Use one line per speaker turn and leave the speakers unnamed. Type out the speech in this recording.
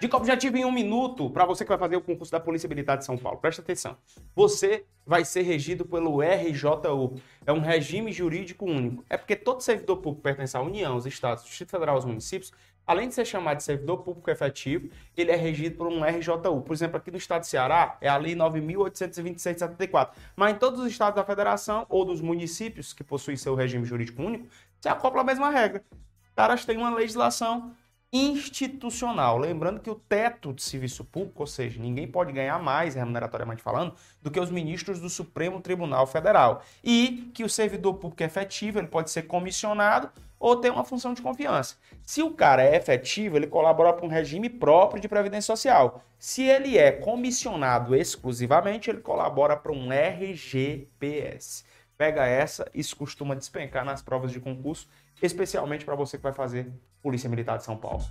Dica objetiva em um minuto para você que vai fazer o concurso da Polícia Militar de São Paulo. Presta atenção. Você vai ser regido pelo RJU. É um regime jurídico único. É porque todo servidor público pertence à União, aos estados, Distrito Federal, aos municípios. Além de ser chamado de servidor público efetivo, ele é regido por um RJU. Por exemplo, aqui no estado de Ceará, é a Lei 9.826-74. Mas em todos os estados da federação ou dos municípios que possuem seu regime jurídico único, se acopla a mesma regra. Os caras têm uma legislação institucional. Lembrando que o teto de serviço público, ou seja, ninguém pode ganhar mais, remuneratoriamente falando, do que os ministros do Supremo Tribunal Federal. E que o servidor público é efetivo, ele pode ser comissionado ou ter uma função de confiança. Se o cara é efetivo, ele colabora para um regime próprio de previdência social. Se ele é comissionado exclusivamente, ele colabora para um RGPS. Pega essa, isso costuma despencar nas provas de concurso especialmente para você que vai fazer Polícia Militar de São Paulo.